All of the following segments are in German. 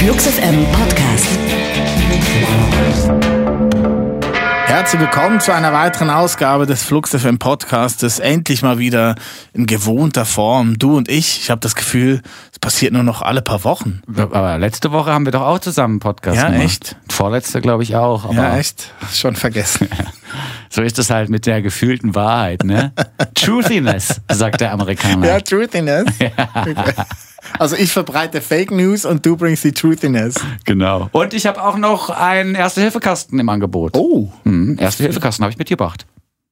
Flux FM Podcast. Herzlich willkommen zu einer weiteren Ausgabe des Flux FM Podcastes. Endlich mal wieder in gewohnter Form. Du und ich. Ich habe das Gefühl, es passiert nur noch alle paar Wochen. Aber letzte Woche haben wir doch auch zusammen einen Podcast Ja, gemacht. echt? Vorletzte glaube ich auch. Aber Ja, echt? Schon vergessen. So ist es halt mit der gefühlten Wahrheit, ne? Truthiness, sagt der Amerikaner. ja, Truthiness. Also ich verbreite Fake News und du bringst die Truthiness. Genau. Und ich habe auch noch einen Erste-Hilfe-Kasten im Angebot. Oh. Hm, Erste-Hilfe-Kasten habe ich mitgebracht.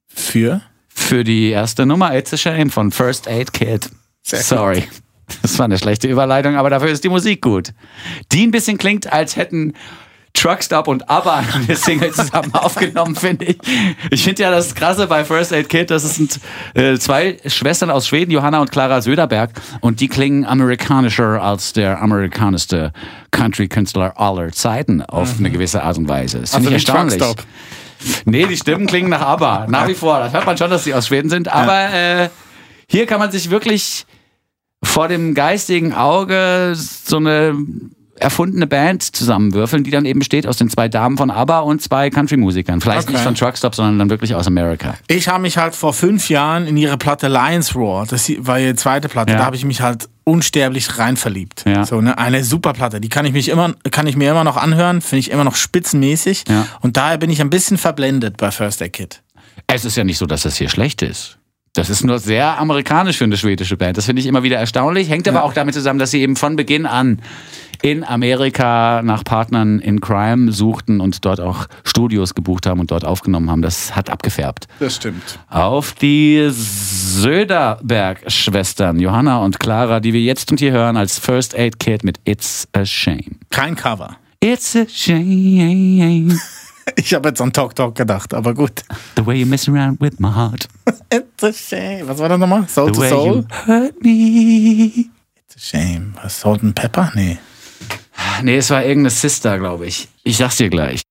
Für? Für die erste Nummer It's a Shame von First Aid Kit. Sehr gut. Sorry. Das war eine schlechte Überleitung, aber dafür ist die Musik gut. Die ein bisschen klingt, als hätten Truckstop und ABBA eine Single zusammen aufgenommen, finde ich. Ich finde ja das Krasse bei First Aid Kit, das sind äh, zwei Schwestern aus Schweden, Johanna und Clara Söderberg, und die klingen amerikanischer als der amerikanischste Country-Künstler aller Zeiten auf eine gewisse Art und Weise. Das finde Also ich erstaunlich. Truckstop. Nee, die Stimmen klingen nach ABBA, nach wie vor. Das hört man schon, dass sie aus Schweden sind. Aber äh, hier kann man sich wirklich vor dem geistigen Auge so eine erfundene Band zusammenwürfeln, die dann eben besteht aus den zwei Damen von ABBA und zwei Country-Musikern. Vielleicht Okay. nicht von Truckstop, sondern dann wirklich aus Amerika. Ich habe mich halt vor fünf Jahren in ihre Platte Lions Roar, das war ihre zweite Platte, Ja. da habe ich mich halt unsterblich rein verliebt. Ja. So, ne? Eine super Platte, die kann ich, mich immer, kann ich mir immer noch anhören, finde ich immer noch spitzenmäßig. Ja. Und daher bin ich ein bisschen verblendet bei First Aid Kit. Es ist ja nicht so, dass das hier schlecht ist. Das ist nur sehr amerikanisch für eine schwedische Band. Das finde ich immer wieder erstaunlich. Hängt aber auch damit zusammen, dass sie eben von Beginn an in Amerika nach Partnern in Crime suchten und dort auch Studios gebucht haben und dort aufgenommen haben. Das hat abgefärbt. Das stimmt. Auf die Söderberg-Schwestern, Johanna und Clara, die wir jetzt und hier hören als First Aid Kit mit It's a Shame. Kein Cover. It's a shame, Ich habe jetzt an Talk Talk gedacht, aber gut. the way you mess around with my heart, It's a shame. Was war das nochmal? Soul the to way Soul? you hurt me. It's a shame. Was, Salt and Pepper? Nee. Nee, es war irgendeine Sister, glaube ich. Ich sag's dir gleich.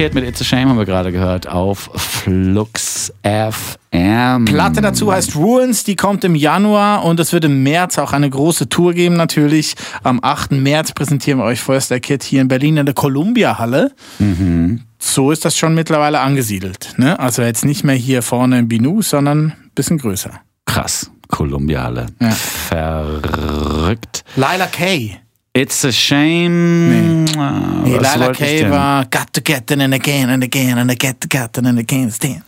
Kit mit It's a Shame haben wir gerade gehört auf Flux FM. Platte dazu heißt Ruins, die kommt im Januar und es wird im März auch eine große Tour geben natürlich. Am 8. März präsentieren wir euch First Aid Kit hier in Berlin in der Columbia Halle. So ist das schon mittlerweile angesiedelt. Ne? Also jetzt nicht mehr hier vorne im Binu, sondern ein bisschen größer. Krass. Kolumbiale. Ja. Verrückt. Lila Kay. It's a shame. Nee. Ah, Nee, Lila war Got to get it and again and again and I get to get it and again. Stand.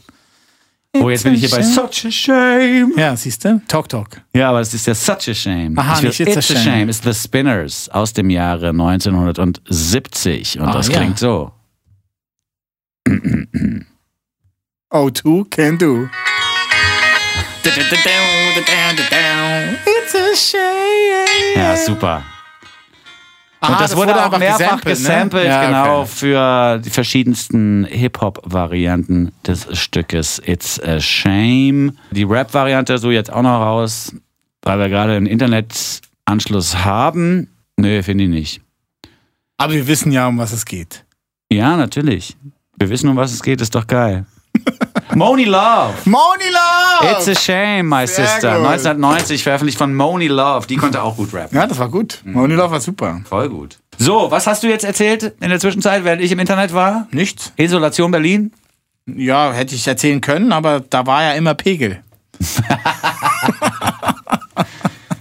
Oh, jetzt bin ich hier bei Such a Shame. Ja, siehst du? Talk Talk. Ja, aber es ist ja Such a Shame. Aha, Ich will- nicht It's a It's a Shame. Shame ist The Spinners aus dem Jahre 1970. Und Ah, das ja. klingt so. O2 can do. It's a shame. Ja, super. Und Ah, das, wurde, auch einfach mehrfach gesampelt, ne? gesampelt, Ja, genau, okay. für die verschiedensten Hip-Hop-Varianten des Stückes It's a Shame. Die Rap-Variante so jetzt auch noch raus, weil wir gerade einen Internetanschluss haben. Nö, finde ich nicht. Aber wir wissen ja, um was es geht. Ja, natürlich. Wir wissen, um was es geht, ist doch geil. Moni Love. Moni Love! It's a Shame, my Sehr sister. gut. 1990 veröffentlicht von Moni Love. Die konnte auch gut rappen. Ja, das war gut. Moni Love war super. Voll gut. So, was hast du jetzt erzählt in der Zwischenzeit, während ich im Internet war? Nichts? Isolation Berlin? Ja, hätte ich erzählen können, aber da war ja immer Pegel.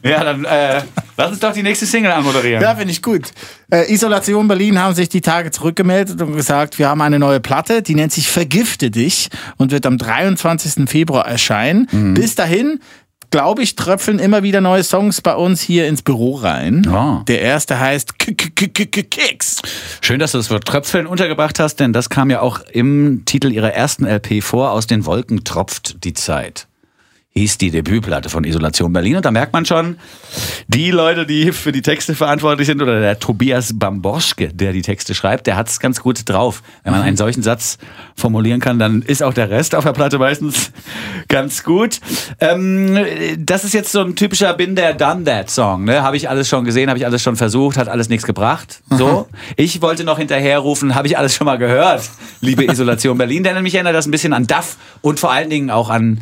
Ja, dann äh, lass uns doch die nächste Single anmoderieren. Ja, finde ich gut. Äh, Isolation Berlin haben sich die Tage zurückgemeldet und gesagt, wir haben eine neue Platte, die nennt sich Vergifte dich und wird am 23. Februar erscheinen. Bis dahin, glaube ich, tröpfeln immer wieder neue Songs bei uns hier ins Büro rein. Oh. Der erste heißt -K -K -K Kicks. Schön, dass du das Wort Tröpfeln untergebracht hast, denn das kam ja auch im Titel ihrer ersten LP vor. Aus den Wolken tropft die Zeit. Hieß die Debütplatte von Isolation Berlin. Und da merkt man schon, die Leute, die für die Texte verantwortlich sind, oder der Tobias Bamboschke, der die Texte schreibt, der hat es ganz gut drauf. Wenn man einen solchen Satz formulieren kann, dann ist auch der Rest auf der Platte meistens ganz gut. Ähm, das ist jetzt so ein typischer Bin der Done That Song. Ne? Habe ich alles schon gesehen, habe ich alles schon versucht, hat alles nichts gebracht. So. Ich wollte noch hinterherrufen, habe ich alles schon mal gehört, liebe Isolation Berlin. Denn mich erinnert das ein bisschen an Duff und vor allen Dingen auch an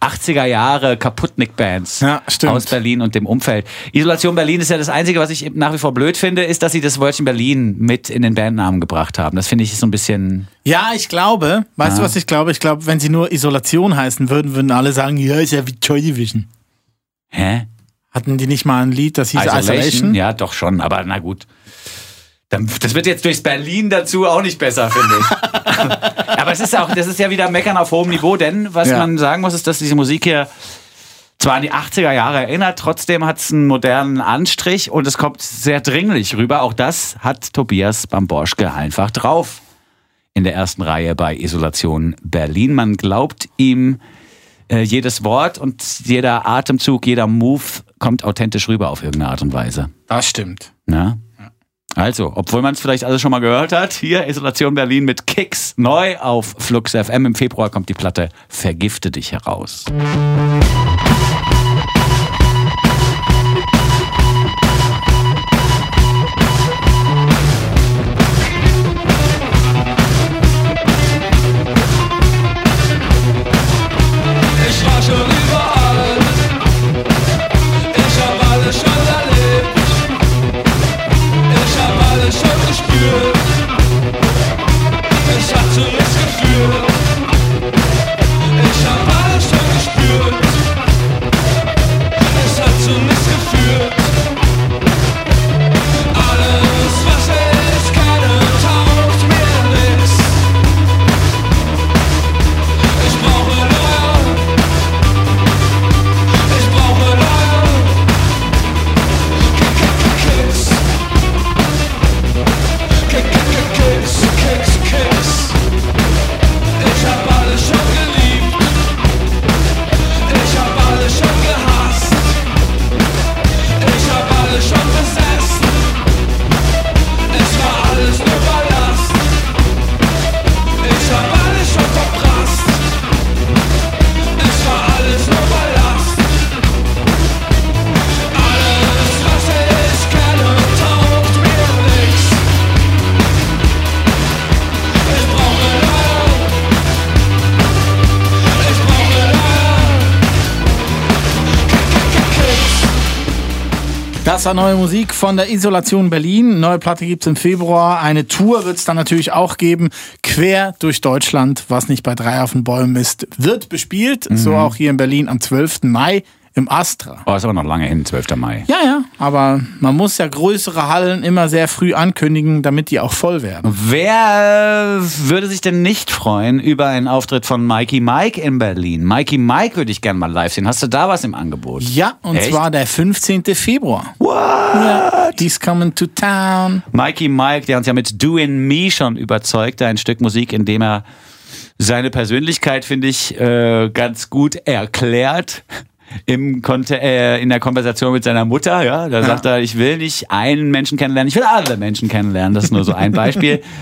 80er Jahre Kaputnik-Bands Ja, aus Berlin und dem Umfeld. Isolation Berlin ist ja das Einzige, was ich nach wie vor blöd finde, ist, dass sie das Wörtchen Berlin mit in den Bandnamen gebracht haben. Das finde ich so ein bisschen. Ja, ich glaube, weißt du, was ich glaube? Ich glaube, wenn sie nur Isolation heißen würden, würden alle sagen, ja, ist ja wie Joy Division. Hä? Hatten die nicht mal ein Lied, das hieß Isolation? Ja, doch schon, aber na gut. Das wird jetzt durchs Berlin dazu auch nicht besser, finde ich. aber es ist auch, das ist ja wieder Meckern auf hohem Niveau, denn was Ja. man sagen muss, ist, dass diese Musik hier zwar an die 80er Jahre erinnert, trotzdem hat es einen modernen Anstrich und es kommt sehr dringlich rüber. Auch das hat Tobias Bamborschke einfach drauf. In der ersten Reihe bei Isolation Berlin. Man glaubt ihm äh, jedes Wort und jeder Atemzug, jeder Move kommt authentisch rüber auf irgendeine Art und Weise. Das stimmt. Na? Also, obwohl man es vielleicht alles schon mal gehört hat, hier Isolation Berlin mit Kicks neu auf Flux FM. Im Februar kommt die Platte Vergifte dich heraus. Ich Das war neue Musik von der Isolation Berlin. Neue Platte gibt's im Februar. Eine Tour wird's dann natürlich auch geben. Quer durch Deutschland, was nicht bei drei auf den Bäumen ist, wird bespielt. So auch hier in Berlin am 12. Mai im Astra. Oh, ist aber noch lange hin, 12. Mai. Ja, ja, aber man muss ja größere Hallen immer sehr früh ankündigen, damit die auch voll werden. Wer würde sich denn nicht freuen über einen Auftritt von Mikey Mike in Berlin? Mikey Mike würde ich gerne mal live sehen. Hast du da was im Angebot? Ja, und Echt? zwar der 15. Februar. What? Ja, he's coming to town. Mikey Mike, der uns ja mit Do in Me schon überzeugte, ein Stück Musik, in dem er seine Persönlichkeit, finde ich, äh, ganz gut erklärt. Im Konte äh, in der Konversation mit seiner Mutter, ja, da sagt er, ich will nicht einen Menschen kennenlernen, ich will alle Menschen kennenlernen. Das ist nur so ein Beispiel.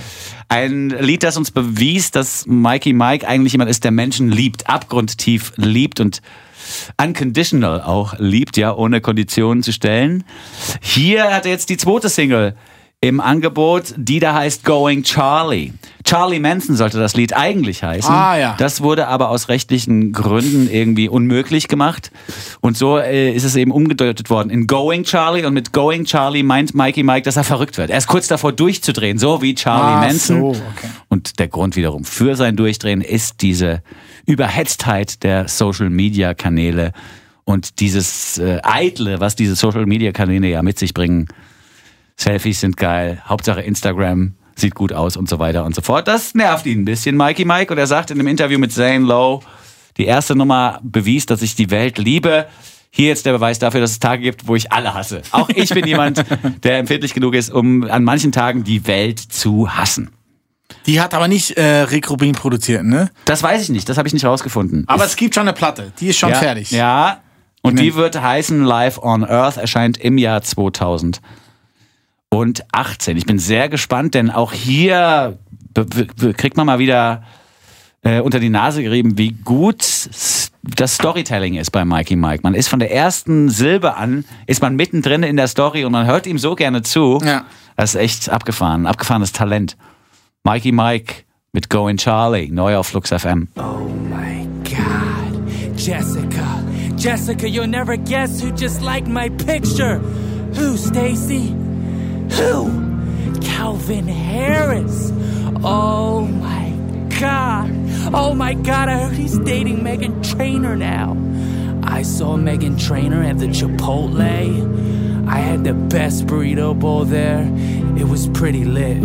Ein Lied, das uns bewies, dass Mikey Mike eigentlich jemand ist, der Menschen liebt, abgrundtief liebt und unconditional auch liebt, ja, ohne Konditionen zu stellen. Hier hat er jetzt die zweite Single im Angebot, die da heißt Going Charlie. Charlie Manson sollte das Lied eigentlich heißen. Ah, ja. Das wurde aber aus rechtlichen Gründen irgendwie unmöglich gemacht. Und so äh, ist es eben umgedeutet worden in Going Charlie. Und mit Going Charlie meint Mikey Mike, dass er verrückt wird. Er ist kurz davor durchzudrehen, so wie Charlie Ah, Manson. so, okay. Und der Grund wiederum für sein Durchdrehen ist diese Überhetztheit der Social-Media-Kanäle und dieses äh, Eitle, was diese Social-Media-Kanäle ja mit sich bringen. Selfies sind geil, Hauptsache Instagram sieht gut aus und so weiter und so fort. Das nervt ihn ein bisschen, Mikey Mike. Und er sagt in einem Interview mit Zane Lowe, die erste Nummer bewies, dass ich die Welt liebe. Hier jetzt der Beweis dafür, dass es Tage gibt, wo ich alle hasse. Auch ich bin jemand, der empfindlich genug ist, um an manchen Tagen die Welt zu hassen. Die hat aber nicht äh, Rick Rubin produziert, ne? Das weiß ich nicht, das habe ich nicht rausgefunden. Aber Ist- es gibt schon eine Platte, die ist schon ja, fertig. Ja. Und die wird heißen Live on Earth, erscheint im Jahr 2018. Ich bin sehr gespannt, denn auch hier kriegt man mal wieder äh, unter die Nase gerieben, wie gut das Storytelling ist bei Mikey Mike. Man ist von der ersten Silbe an, ist man mittendrin in der Story und man hört ihm so gerne zu. Ja. Das ist echt abgefahren, abgefahrenes Talent. Mikey Mike mit Going Charlie, neu auf Flux FM. my God. Jessica. Jessica, you'll never guess who just liked my picture. Who, Stacy? Who? Calvin Harris. Oh my God. Oh my God, I heard he's dating Megan Trainor now. I saw Megan Trainor at the Chipotle. I had the best burrito bowl there. It was pretty lit.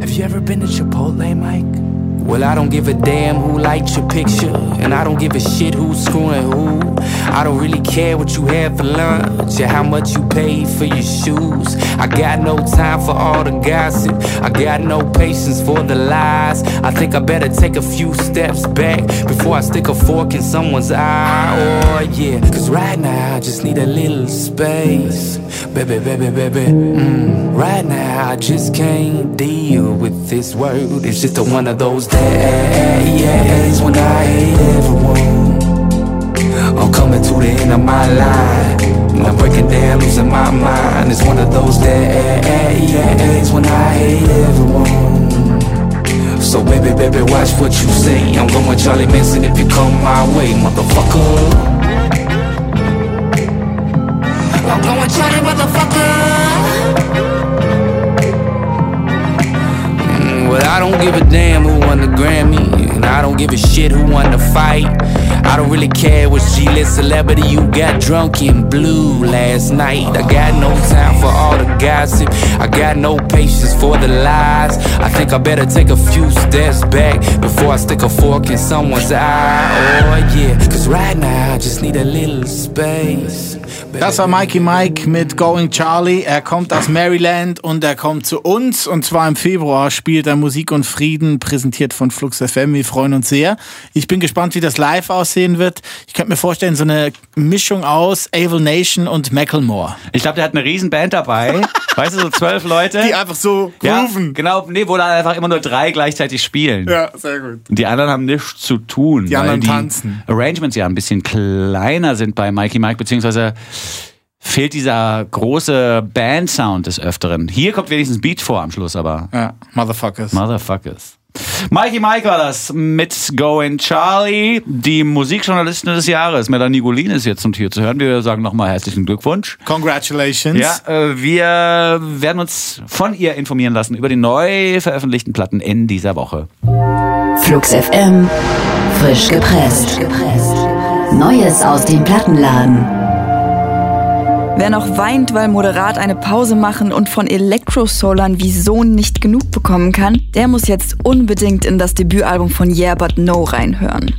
Have you ever been to Chipotle, Mike? Well, I don't give a damn who liked your picture, and I don't give a shit who's screwing who. I don't really care what you had for lunch or how much you paid for your shoes. I got no time for all the gossip. I got no patience for the lies. I think I better take a few steps back before I stick a fork in someone's eye. Oh, yeah, cause right now I just need a little space. Baby, baby, baby. Mm. Right now I just can't deal with this world. It's just a one of those days when I hate everyone. I'm coming to the end of my life. I'm breaking down, losing my mind. It's one of those days when I hate everyone. So baby, baby, watch what you say. I'm going Charlie Manson if you come my way, motherfucker. I'm going Charlie, motherfucker. Mm, Well, I don't give a damn who won the Grammy, and I don't give a shit who won the fight. I don't really care which G-list celebrity you got drunk and blue last night. I got no time for all the gossip. I got no patience for the lies. I think I better take a few steps back before I stick a fork in someone's eye. Oh yeah, cause right now I just need a little space. Das war Mikey Mike mit Going Charlie. Er kommt aus Maryland und er kommt zu uns. Und zwar im Februar spielt er Musik und Frieden, präsentiert von Flux FM. Wir freuen uns sehr. Ich bin gespannt, wie das live aussehen wird. Ich könnte mir vorstellen, so eine Mischung aus Able Nation und Macklemore. Ich glaube, der hat eine riesen Band dabei. weißt du, so zwölf Leute. Die einfach so ja, grooven. genau, nee, wo dann einfach immer nur drei gleichzeitig spielen. Ja, sehr gut. Die anderen haben nichts zu tun. Die anderen die tanzen. Arrangements ja ein bisschen kleiner sind bei Mikey Mike, beziehungsweise fehlt dieser große Band-Sound des Öfteren. Hier kommt wenigstens Beat vor am Schluss, aber Ja, Motherfuckers. Motherfuckers. Mikey Mike war das mit Going Charlie, die Musikjournalistin des Jahres. Melanie Golin ist jetzt zum Tier zu hören. Wir sagen nochmal herzlichen Glückwunsch. Congratulations. Ja, äh, wir werden uns von ihr informieren lassen über die neu veröffentlichten Platten in dieser Woche. Flux FM, frisch gepresst. Neues aus dem Plattenladen. Wer noch weint, weil moderat eine Pause machen und von Elektrosolern wie Sohn nicht genug bekommen kann, der muss jetzt unbedingt in das Debütalbum von Yeah But No reinhören.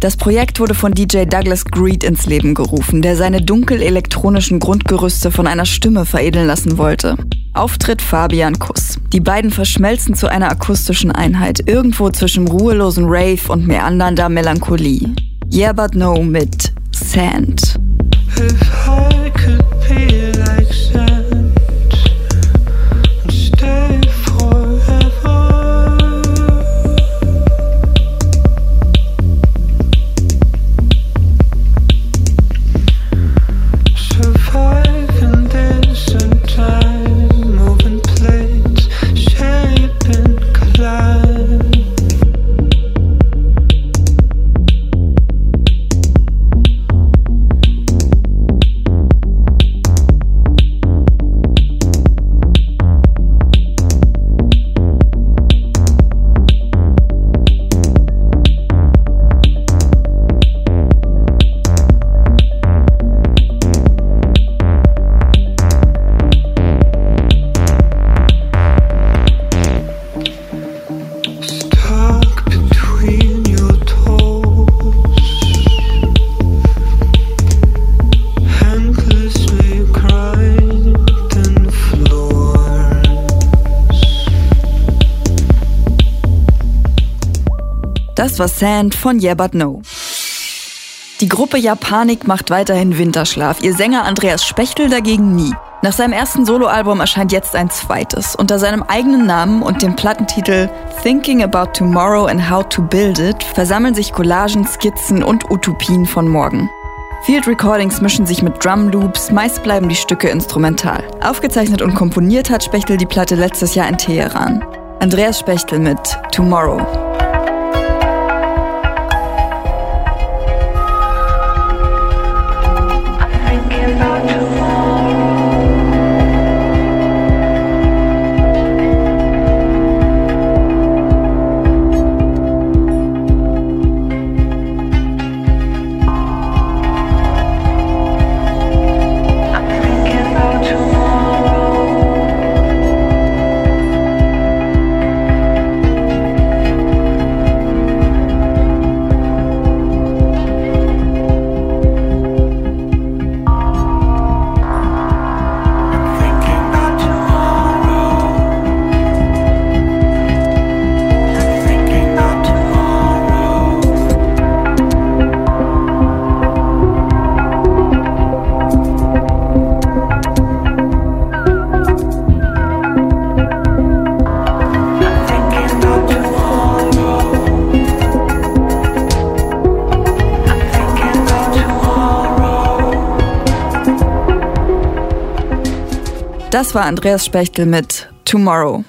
Das Projekt wurde von DJ Douglas Greed ins Leben gerufen, der seine dunkel-elektronischen Grundgerüste von einer Stimme veredeln lassen wollte. Auftritt Fabian Kuss. Die beiden verschmelzen zu einer akustischen Einheit, irgendwo zwischen ruhelosen Rave und meandernder Melancholie. Yeah But No mit Sand. If I could be like sand Das war Sand von Yeah But No. Die Gruppe Japanik macht weiterhin Winterschlaf, ihr Sänger Andreas Spechtel dagegen nie. Nach seinem ersten Soloalbum erscheint jetzt ein zweites. Unter seinem eigenen Namen und dem Plattentitel Thinking About Tomorrow and How to Build It versammeln sich Collagen, Skizzen und Utopien von morgen. Field Recordings mischen sich mit Drum Loops, meist bleiben die Stücke instrumental. Aufgezeichnet und komponiert hat Spechtel die Platte letztes Jahr in Teheran. Andreas Spechtel mit Tomorrow. Das war Andreas Spechtel mit Tomorrow.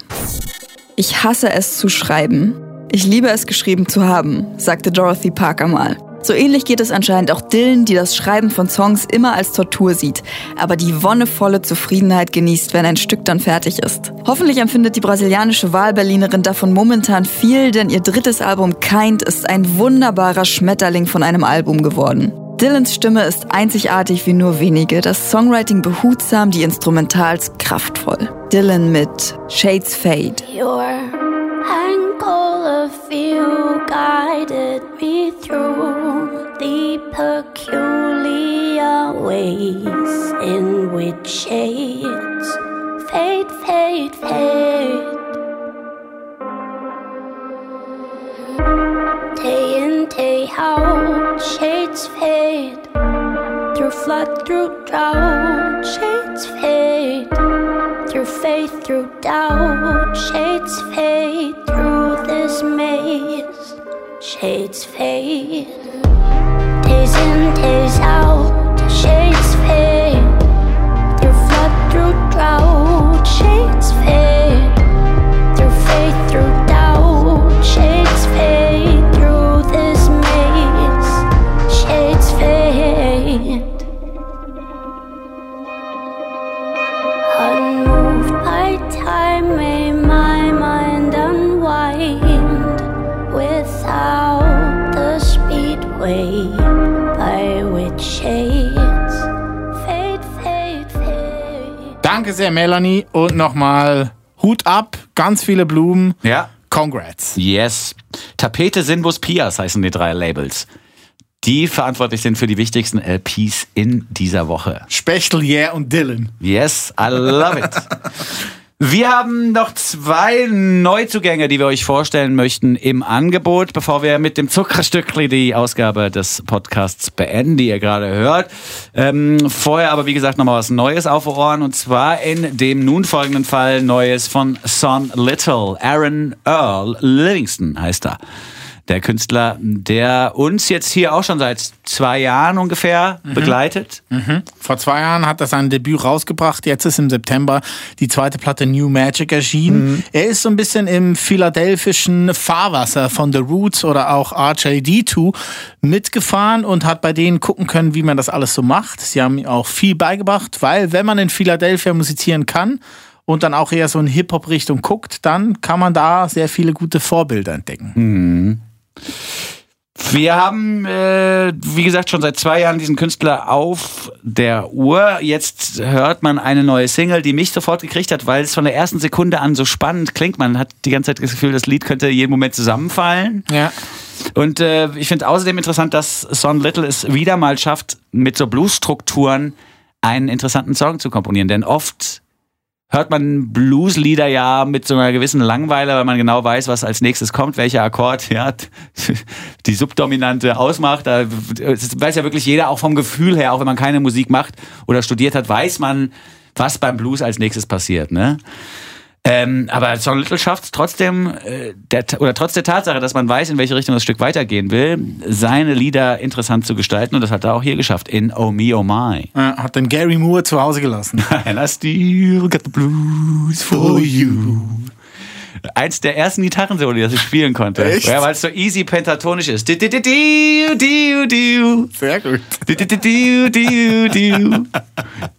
Ich hasse es zu schreiben. Ich liebe es geschrieben zu haben, sagte Dorothy Parker mal. So ähnlich geht es anscheinend auch Dylan, die das Schreiben von Songs immer als Tortur sieht, aber die wonnevolle Zufriedenheit genießt, wenn ein Stück dann fertig ist. Hoffentlich empfindet die brasilianische Wahlberlinerin davon momentan viel, denn ihr drittes Album Kind ist ein wunderbarer Schmetterling von einem Album geworden. Dylans Stimme ist einzigartig wie nur wenige, das Songwriting behutsam, die Instrumentals kraftvoll. Dylan mit Shades Fade. Your angle of view guided me through the peculiar ways in which shades fade, fade, fade. Flood, through doubt, shades fade. Through faith, through doubt, shades fade. Through this maze, shades fade. Days in, days out, Danke sehr, Melanie. Und nochmal Hut ab, ganz viele Blumen. Ja. Congrats. Yes. Tapete Sinbus Pias heißen die drei Labels. Die verantwortlich sind für die wichtigsten LPs in dieser Woche. Spechtel, Yeah und Dylan. Yes, I love it. Wir haben noch zwei Neuzugänge, die wir euch vorstellen möchten im Angebot, bevor wir mit dem Zuckerstückli die Ausgabe des Podcasts beenden, die ihr gerade hört. Ähm, vorher aber, wie gesagt, nochmal was Neues auf Ohren und zwar in dem nun folgenden Fall Neues von Son Little. Aaron Earl Livingston heißt er. Der Künstler, der uns jetzt hier auch schon seit zwei Jahren ungefähr begleitet. Vor zwei Jahren hat er sein Debüt rausgebracht. Jetzt ist im September die zweite Platte New Magic erschienen. Er ist so ein bisschen im philadelphischen Fahrwasser von The Roots oder auch RJD2 mitgefahren und hat bei denen gucken können, wie man das alles so macht. Sie haben ihm auch viel beigebracht, weil wenn man in Philadelphia musizieren kann und dann auch eher so in Hip-Hop-Richtung guckt, dann kann man da sehr viele gute Vorbilder entdecken. Wir haben, äh, wie gesagt, schon seit zwei Jahren diesen Künstler auf der Uhr. Jetzt hört man eine neue Single, die mich sofort gekriegt hat, weil es von der ersten Sekunde an so spannend klingt. Man hat die ganze Zeit das Gefühl, das Lied könnte jeden Moment zusammenfallen. Ja. Und äh, ich finde außerdem interessant, dass Son Little es wieder mal schafft, mit so Bluesstrukturen einen interessanten Song zu komponieren. Denn oft hört man Blueslieder ja mit so einer gewissen Langweile, weil man genau weiß, was als nächstes kommt, welcher Akkord ja, die Subdominante ausmacht. Da weiß ja wirklich jeder, auch vom Gefühl her, auch wenn man keine Musik macht oder studiert hat, weiß man, was beim Blues als nächstes passiert. Ne? Ähm, aber Son Little schafft es trotzdem, äh, der, oder trotz der Tatsache, dass man weiß, in welche Richtung das Stück weitergehen will, seine Lieder interessant zu gestalten. Und das hat er auch hier geschafft, in Oh Me, Oh My. Äh, Hat den Gary Moore zu Hause gelassen. And I still got the blues for you. Eins der ersten Gitarrensoli, das ich spielen konnte. Echt? Ja, weil es so easy pentatonisch ist. Sehr gut.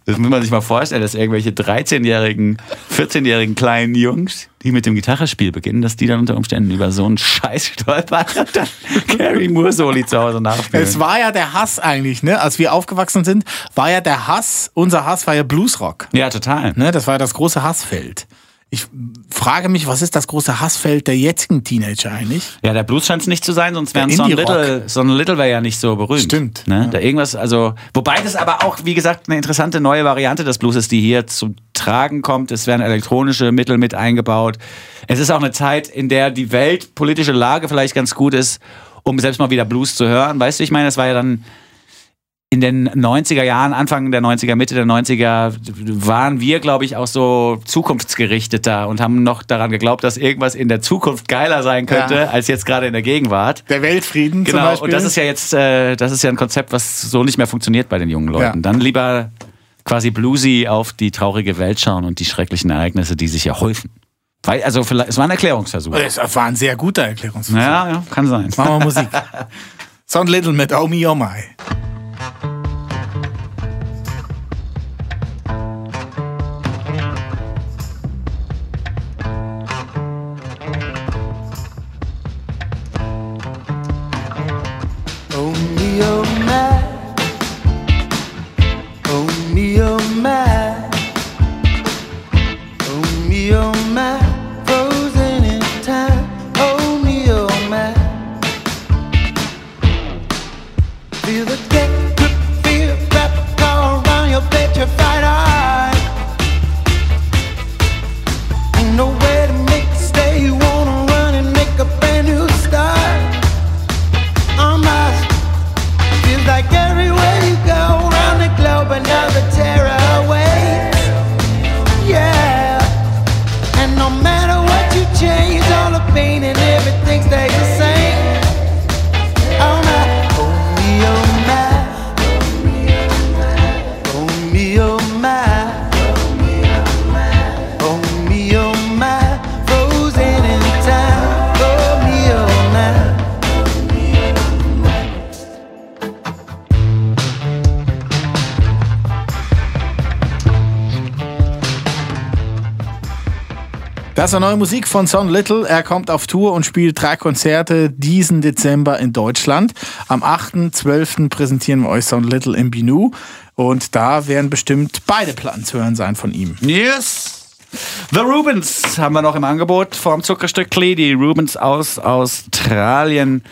Das muss man sich mal vorstellen, dass irgendwelche 13-jährigen, 14-jährigen kleinen Jungs, die mit dem Gitarrespiel beginnen, dass die dann unter Umständen über so einen Scheiß stolpern und dann Gary Moore Soli zu Hause nachspielen. Es war ja der Hass eigentlich, ne? Als wir aufgewachsen sind, war ja der Hass, unser Hass war ja Bluesrock. ja, total. Ne? Das war ja das große Hassfeld. Ich frage mich, was ist das große Hassfeld der jetzigen Teenager eigentlich? Ja, der Blues scheint es nicht zu sein, sonst wären Son. Little, Son Little wäre ja nicht so berühmt. Stimmt, Ne? ja. Da irgendwas, also, wobei das aber auch, wie gesagt, eine interessante neue Variante des Blues ist, die hier zum Tragen kommt. Es werden elektronische Mittel mit eingebaut. Es ist auch eine Zeit, in der die weltpolitische Lage vielleicht ganz gut ist, um selbst mal wieder Blues zu hören. Weißt du, ich meine, das war ja dann in den 90er Jahren, Anfang der 90er, Mitte der 90er, waren wir, glaube ich, auch so zukunftsgerichteter und haben noch daran geglaubt, dass irgendwas in der Zukunft geiler sein könnte, Ja. als jetzt gerade in der Gegenwart. Der Weltfrieden zum Genau, Beispiel. und das ist ja jetzt, äh, das ist ja ein Konzept, was so nicht mehr funktioniert bei den jungen Leuten. Ja. Dann lieber quasi bluesy auf die traurige Welt schauen und die schrecklichen Ereignisse, die sich ja häufen. Weil, also vielleicht, es war ein Erklärungsversuch. das war ein sehr guter Erklärungsversuch. Ja, ja, kann sein. Machen wir Musik. Son Little mit Oh Me, Oh My. Das ist neue Musik von Son Little. Er kommt auf Tour und spielt drei Konzerte diesen Dezember in Deutschland. Am 8.12. präsentieren wir euch Son Little im Binu. Und da werden bestimmt beide Platten zu hören sein von ihm. Yes. The Rubens haben wir noch im Angebot vom Zuckerstückli. Die Rubens aus Australien,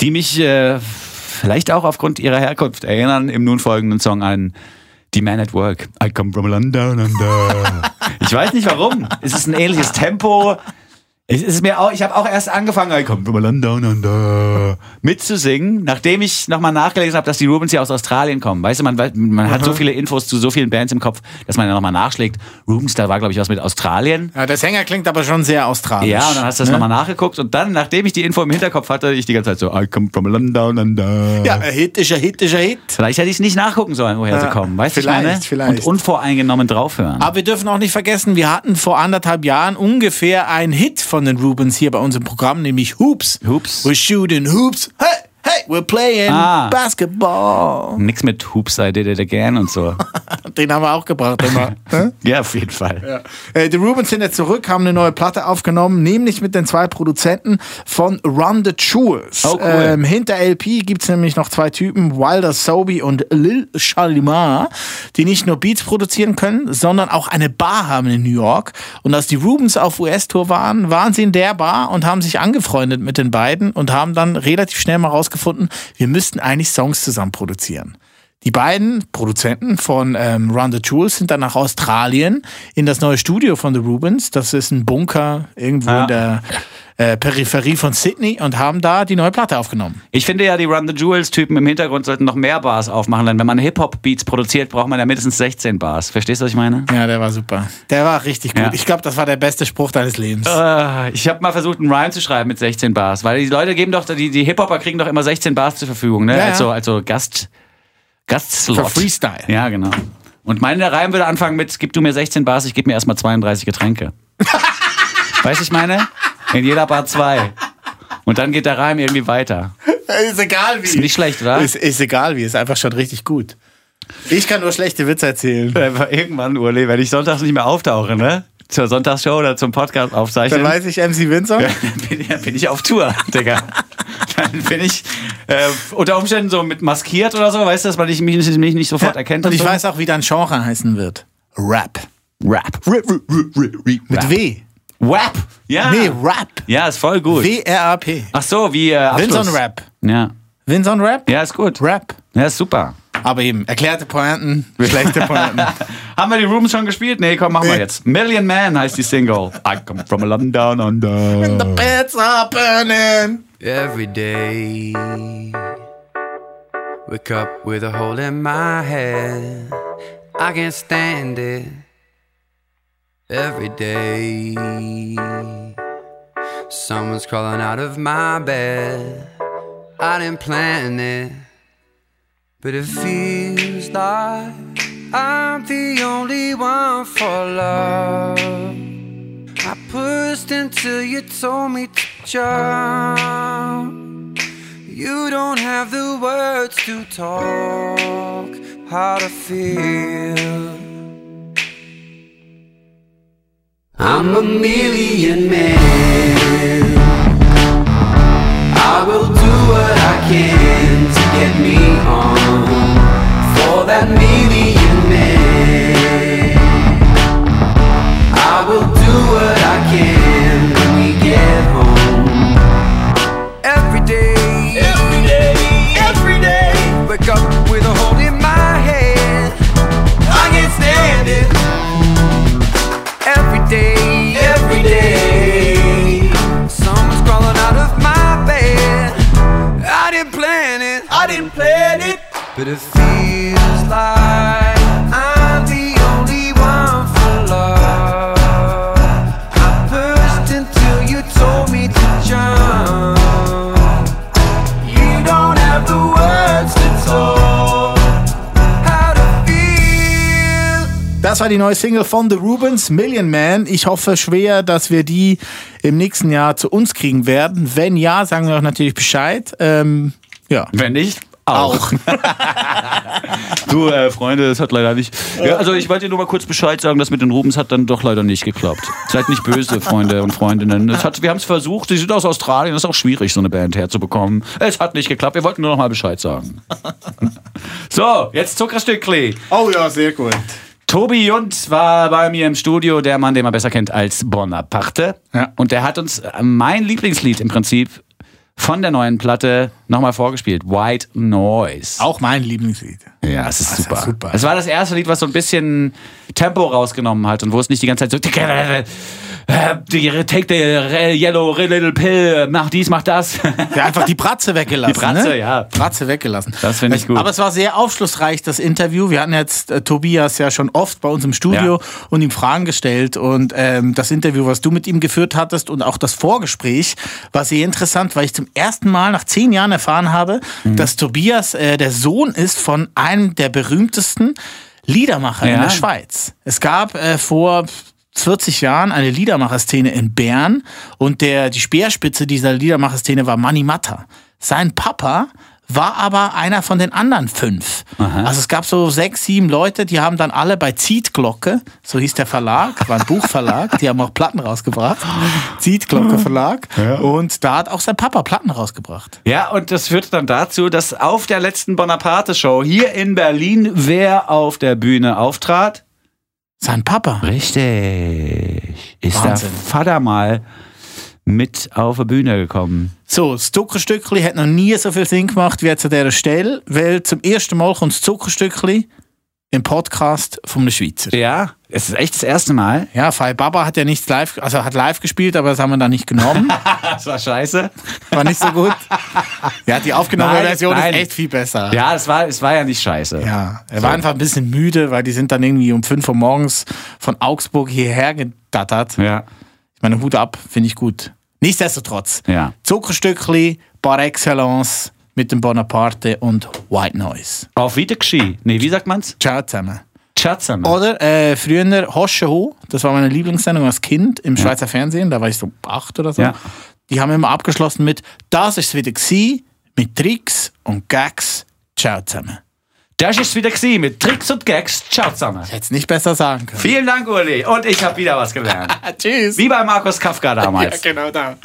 die mich äh, vielleicht auch aufgrund ihrer Herkunft erinnern im nun folgenden Song an Die Man at Work. I come from London under. ich weiß nicht warum. Es ist ein ähnliches Tempo. Es ist mir auch, ich habe auch erst angefangen, I come from London under, mitzusingen, nachdem ich nochmal nachgelesen habe, dass die Rubens ja aus Australien kommen. Weißt du, man, man hat so viele Infos zu so vielen Bands im Kopf, dass man ja nochmal nachschlägt. Rubens, da war, glaube ich, was mit Australien. Ja, der Sänger klingt aber schon sehr australisch. Ja, und dann hast du das ne? nochmal nachgeguckt und dann, nachdem ich die Info im Hinterkopf hatte, ich die ganze Zeit so, I come from London under. Ja, ein Hit ist ein Hit ist ein Hit. Vielleicht hätte ich es nicht nachgucken sollen, woher sie Ja, kommen. Weißt du, ich meine? vielleicht. Und unvoreingenommen draufhören. Aber wir dürfen auch nicht vergessen, wir hatten vor anderthalb Jahren ungefähr einen Hit von den Rubens hier bei uns im Programm, nämlich Hoops. Hoops. We're shooting hoops. Hey, hey, we're playing Ah. basketball. Nix mit Hoops, I did it again und so. Den haben wir auch gebracht immer. ja, auf jeden Fall. Äh, Die Rubens sind jetzt zurück, haben eine neue Platte aufgenommen, nämlich mit den zwei Produzenten von Run the Jewels. Oh, cool. ähm, hinter LP gibt's nämlich noch zwei Typen, Wilder Sobi und Lil Shalimar, die nicht nur Beats produzieren können, sondern auch eine Bar haben in New York. Und als die Rubens auf US-Tour waren, waren sie in der Bar und haben sich angefreundet mit den beiden und haben dann relativ schnell mal rausgefunden, wir müssten eigentlich Songs zusammen produzieren. Die beiden Produzenten von ähm, Run the Jewels sind dann nach Australien in das neue Studio von The Rubens. Das ist ein Bunker irgendwo Ja. in der äh, Peripherie von Sydney und haben da die neue Platte aufgenommen. Ich finde ja, die Run the Jewels-Typen im Hintergrund sollten noch mehr Bars aufmachen, denn wenn man Hip-Hop-Beats produziert, braucht man ja mindestens 16 Bars. Verstehst du, was ich meine? Ja, der war super. Der war richtig gut. Ja. Ich glaube, das war der beste Spruch deines Lebens. Äh, ich habe mal versucht, einen Rhyme zu schreiben mit 16 Bars, weil die Leute geben doch, die, die Hip-Hopper kriegen doch immer 16 Bars zur Verfügung, ne? Ja, ja. Also, also Gast, Gastslot. Für Freestyle. Ja, genau. Und meine Reim würde anfangen mit, gib du mir 16 Bars, ich gebe mir erstmal 32 Getränke. weißt du, ich meine? In jeder Bar zwei. Und dann geht der Reim irgendwie weiter. Ist egal wie. Ist nicht schlecht, oder? Ist, ist egal wie. Ist einfach schon richtig gut. Ich kann nur schlechte Witze erzählen. Irgendwann, Urli, wenn ich sonntags nicht mehr auftauche, ne? Zur Sonntagshow oder zum Podcast Dann aufzeichnen. weiß ich MC Windsor. dann bin, ich- dann bin ich auf Tour, Digga. Dann bin ich äh, unter Umständen so mit maskiert oder so, weißt du, dass man mich, mich, mich nicht sofort erkennt. Und ich so. weiß auch, wie dein Genre heißen wird. Rap. Rap. Mit W. Rap. Ja. Nee, Rap. Ja, ist voll gut. W-R-A-P. Ach so, wie äh, Abschluss. Vinson Rap. Ja. Vinson Rap? Ja, ist gut. Rap. Ja, ist super. Aber eben, erklärte Pointen, schlechte Pointen. Haben wir die Rooms schon gespielt? Nee, komm, machen wir jetzt. Million Man heißt die Single. I come from London down under. Beds are burning. Every day. Wake up with a hole in my head. I can't stand it. Every day. Someone's crawling out of my bed. I didn't plan it. But it feels like I'm the only one for love. I pushed until you told me to jump. You don't have the words to talk how to feel. I'm a million man. I will do what I can to get me on for that million die neue Single von The Rubens, Million Man. Ich hoffe schwer, dass wir die im nächsten Jahr zu uns kriegen werden. Wenn ja, sagen wir auch natürlich Bescheid. Ähm, ja. Wenn nicht, auch. du, äh, Freunde, das hat leider nicht. Ja, also ich wollte dir nur mal kurz Bescheid sagen, das mit den Rubens hat dann doch leider nicht geklappt. Seid nicht böse, Freunde und Freundinnen. Es hat, wir haben es versucht, sie sind aus Australien, das ist auch schwierig, so eine Band herzubekommen. Es hat nicht geklappt, wir wollten nur noch mal Bescheid sagen. So, jetzt Zuckerstückli. Oh ja, sehr gut. Tobi Jund war bei mir im Studio, der Mann, den man besser kennt als Bonaparte. Ja. Und der hat uns äh, mein Lieblingslied im Prinzip von der neuen Platte nochmal vorgespielt. White Noise. Auch mein Lieblingslied. Ja, es ist ist super. super. Es war das erste Lied, was so ein bisschen Tempo rausgenommen hat und wo es nicht die ganze Zeit so äh, take the yellow little pill, mach dies, mach das. Ja, einfach die Bratze weggelassen. Die Bratze, ne? ja. Bratze weggelassen. Das finde ich gut. Aber es war sehr aufschlussreich, das Interview. Wir hatten jetzt äh, Tobias ja schon oft bei uns im Studio Ja. und ihm Fragen gestellt. Und ähm, das Interview, was du mit ihm geführt hattest und auch das Vorgespräch war sehr interessant, weil ich zum ersten Mal nach zehn Jahren erfahren habe, Mhm. dass Tobias äh, der Sohn ist von einem der berühmtesten Liedermacher in Ja. der Schweiz. Es gab äh, vor 40 Jahren eine Liedermacherszene in Bern und der, die Speerspitze dieser Liedermacherszene war Mani Matta. Sein Papa war aber einer von den anderen fünf. Also es gab so sechs, sieben Leute, die haben dann alle bei Zietglocke, so hieß der Verlag, war ein Buchverlag, die haben auch Platten rausgebracht. Zietglocke Verlag. Und da hat auch sein Papa Platten rausgebracht. Ja, und das führt dann dazu, dass auf der letzten Bonaparte-Show hier in Berlin wer auf der Bühne auftrat? Sein Papa. Richtig. Ist Wahnsinn. der Vater mal mit auf die Bühne gekommen. So, das Zuckerstückli hat noch nie so viel Sinn gemacht wie jetzt an dieser Stelle, weil zum ersten Mal kommt das Zuckerstückli im Podcast von einem Schweizer. Ja, es ist echt das erste Mal. Ja, Fai Baba hat ja nicht live, also hat live gespielt, aber das haben wir dann nicht genommen. Das war scheiße. War nicht so gut. Ja, die aufgenommene Nein, Version nein. ist echt viel besser. Ja, es war, es war ja nicht scheiße. Ja, er war einfach ein bisschen müde, weil die sind dann irgendwie um 5 Uhr morgens von Augsburg hierher gedattert. Ja. Ich meine, Hut ab, finde ich gut. Nichtsdestotrotz, Ja. Zuckerstückli par excellence mit dem Bonaparte und White Noise. Auf Wiedergeschi. Nee, wie sagt man's? Ciao zusammen. Chatzam. Oder äh, früher Hosche Ho, das war meine Lieblingssendung als Kind im Schweizer Fernsehen, da war ich so acht oder so. Ja. Die haben immer abgeschlossen mit Das ist wieder gsi mit Tricks und Gags. Ciao zusammen. Das ist wieder gewesen mit Tricks und Gags. Ciao zusammen. Hätte es nicht besser sagen können. Vielen Dank, Uli. Und ich habe wieder was gelernt. Tschüss. Wie bei Markus Kafka damals. genau da.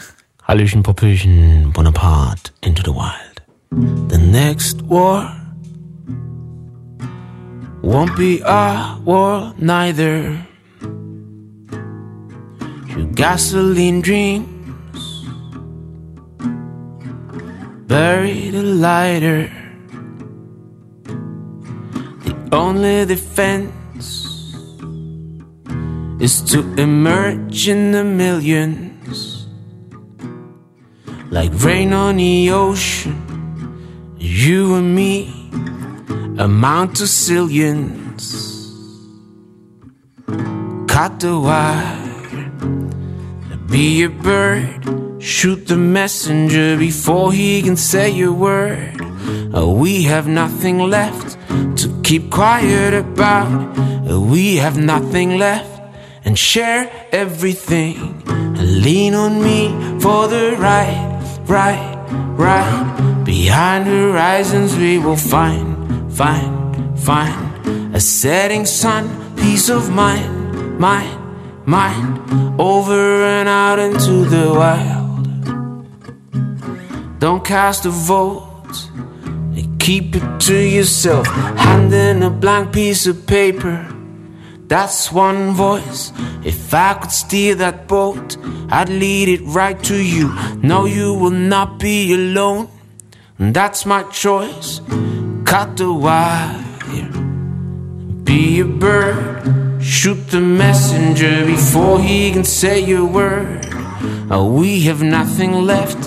Hallöchen, Popöchen, Bonaparte, into the wild. The next war won't be our war neither. Your gasoline dreams buried a lighter. Only defense is to emerge in the millions like rain on the ocean. You and me amount to zillions. Cut the wire, be a bird, shoot the messenger before he can say a word. Uh, We have nothing left to keep quiet about. We have nothing left and share everything. And lean on me for the right, right, right. Behind horizons we will find, find, find a setting sun, peace of mind, mind, mind. Over and out into the wild. Don't cast a vote. Keep it to yourself. Hand in a blank piece of paper. That's one voice. If I could steer that boat, I'd lead it right to you. No, you will not be alone. That's my choice. Cut the wire. Be a bird. Shoot the messenger before he can say a word. Uh, we have nothing left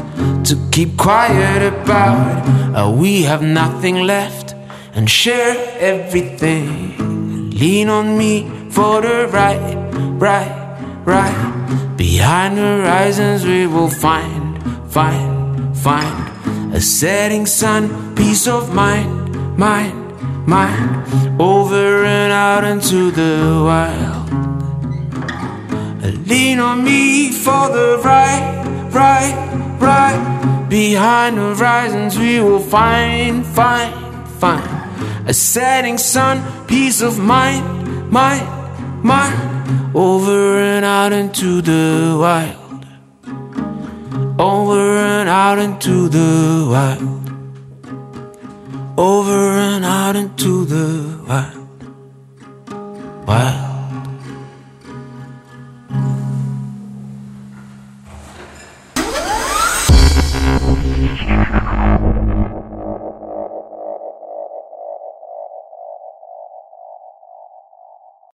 to keep quiet about. Uh, we have nothing left and share everything. Lean on me for the right, right, right. Behind horizons we will find, find, find a setting sun, peace of mind, mind, mind. Over and out into the wild. Lean on me for the right, right, right. behind the horizons we will find, find, find a setting sun, peace of mind, mind, mind, over and out into the wild, over and out into the wild, over and out into the wild, wild.